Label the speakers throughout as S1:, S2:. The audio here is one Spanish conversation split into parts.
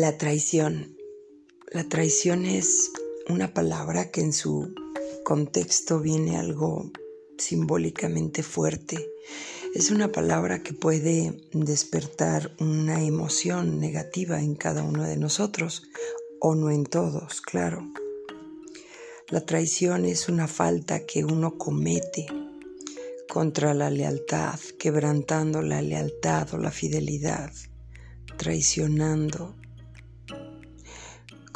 S1: La traición. La traición es una palabra que en su contexto viene algo simbólicamente fuerte. Es una palabra que puede despertar una emoción negativa en cada uno de nosotros o no en todos, claro. La traición es una falta que uno comete contra la lealtad, quebrantando la lealtad o la fidelidad, traicionando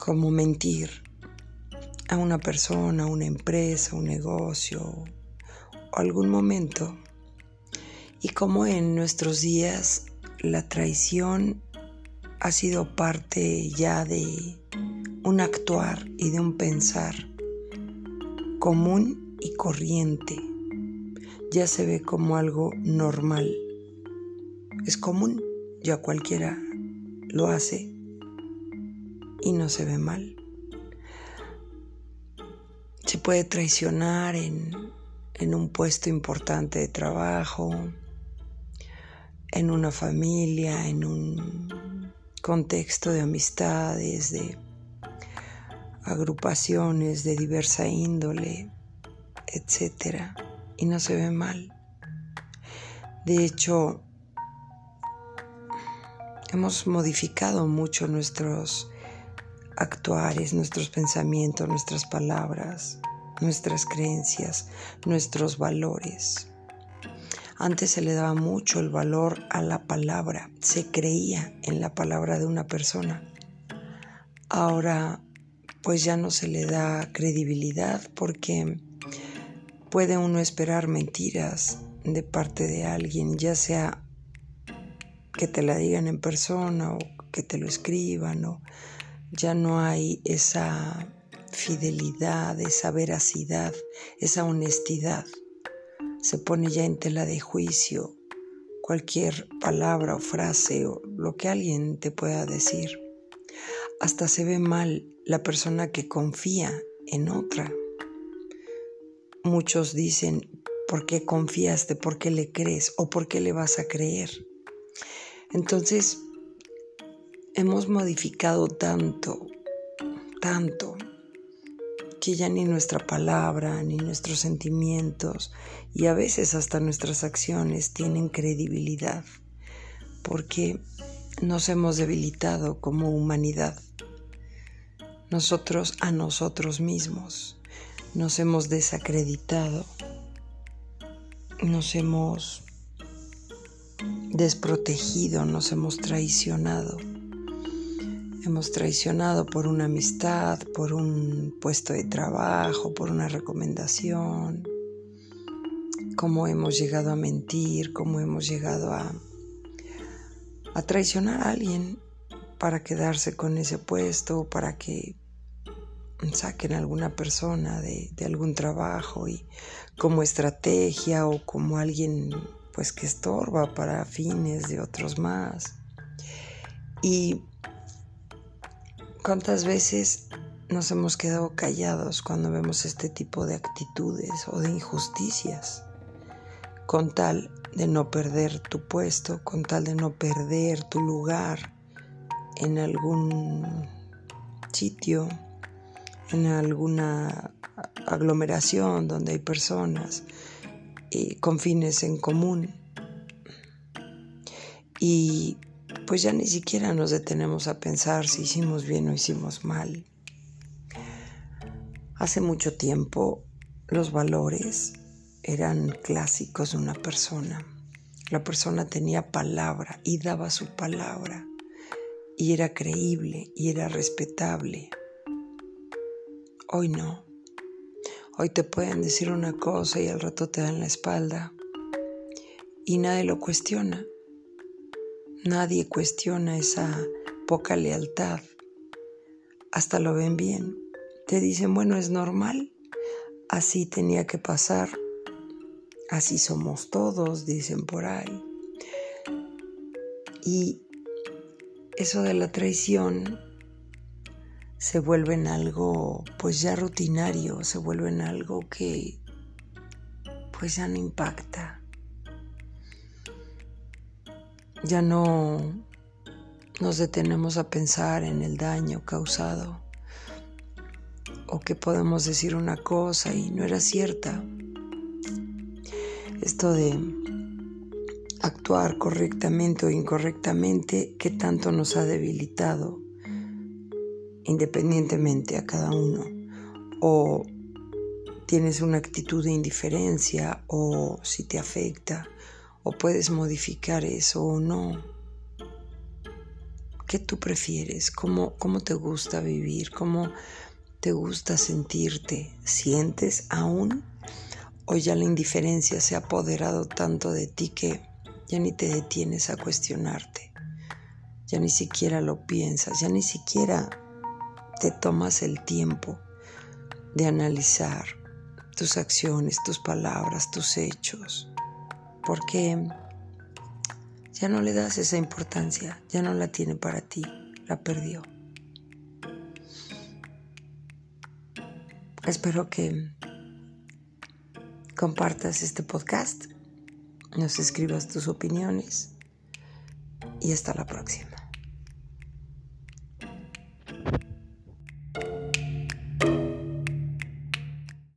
S1: como mentir a una persona, una empresa, un negocio o algún momento. Y como en nuestros días la traición ha sido parte ya de un actuar y de un pensar común y corriente. Ya se ve como algo normal. Es común, ya cualquiera lo hace y no se ve mal. Se puede traicionar en, en un puesto importante de trabajo, en una familia, en un contexto de amistades, de agrupaciones de diversa índole, etc. Y no se ve mal. De hecho, hemos modificado mucho nuestros actuares, nuestros pensamientos, nuestras palabras, nuestras creencias, nuestros valores. Antes se le daba mucho el valor a la palabra, se creía en la palabra de una persona. Ahora pues ya no se le da credibilidad porque puede uno esperar mentiras de parte de alguien, ya sea que te la digan en persona o que te lo escriban ya no hay esa fidelidad, esa veracidad, esa honestidad. Se pone ya en tela de juicio cualquier palabra o frase o lo que alguien te pueda decir. Hasta se ve mal la persona que confía en otra. Muchos dicen, ¿por qué confiaste? ¿Por qué le crees? ¿O por qué le vas a creer? Entonces, hemos modificado tanto, tanto, que ya ni nuestra palabra, ni nuestros sentimientos y a veces hasta nuestras acciones tienen credibilidad, porque nos hemos debilitado como humanidad. Nosotros a nosotros mismos nos hemos desacreditado, nos hemos desprotegido, nos hemos traicionado. Hemos traicionado por una amistad, por un puesto de trabajo, por una recomendación, cómo hemos llegado a mentir, cómo hemos llegado a, traicionar a alguien para quedarse con ese puesto, para que saquen a alguna persona de, de algún trabajo y como estrategia o como alguien pues que estorba para fines de otros más. Y ¿Cuántas veces nos hemos quedado callados cuando vemos este tipo de actitudes o de injusticias? Con tal de no perder tu puesto, con tal de no perder tu lugar en algún sitio, en alguna aglomeración donde hay personas y con fines en común. Y pues ya ni siquiera nos detenemos a pensar si hicimos bien o hicimos mal. Hace mucho tiempo los valores eran clásicos de una persona. La persona tenía palabra y daba su palabra y era creíble y era respetable. Hoy no. Hoy te pueden decir una cosa y al rato te dan la espalda y nadie lo cuestiona. Nadie cuestiona esa poca lealtad. Hasta lo ven bien. Te dicen, bueno, es normal. Así tenía que pasar. Así somos todos, dicen por ahí. Y eso de la traición se vuelve en algo pues ya rutinario, se vuelve en algo que pues ya no impacta ya no nos detenemos a pensar en el daño causado o que podemos decir una cosa y no era cierta. Esto de actuar correctamente o incorrectamente, ¿qué tanto nos ha debilitado independientemente a cada uno? O tienes una actitud de indiferencia o si te afecta o puedes modificar eso o no. ¿Qué tú prefieres? ¿Cómo, cómo te gusta vivir? ¿Cómo te gusta sentirte? ¿Sientes aún? ¿O ya la indiferencia se ha apoderado tanto de ti que ya ni te detienes a cuestionarte? Ya ni siquiera lo piensas, ya ni siquiera te tomas el tiempo de analizar tus acciones, tus palabras, tus hechos, porque ya no le das esa importancia, ya no la tiene para ti, la perdió. Espero que compartas este podcast, nos escribas tus opiniones y hasta la próxima.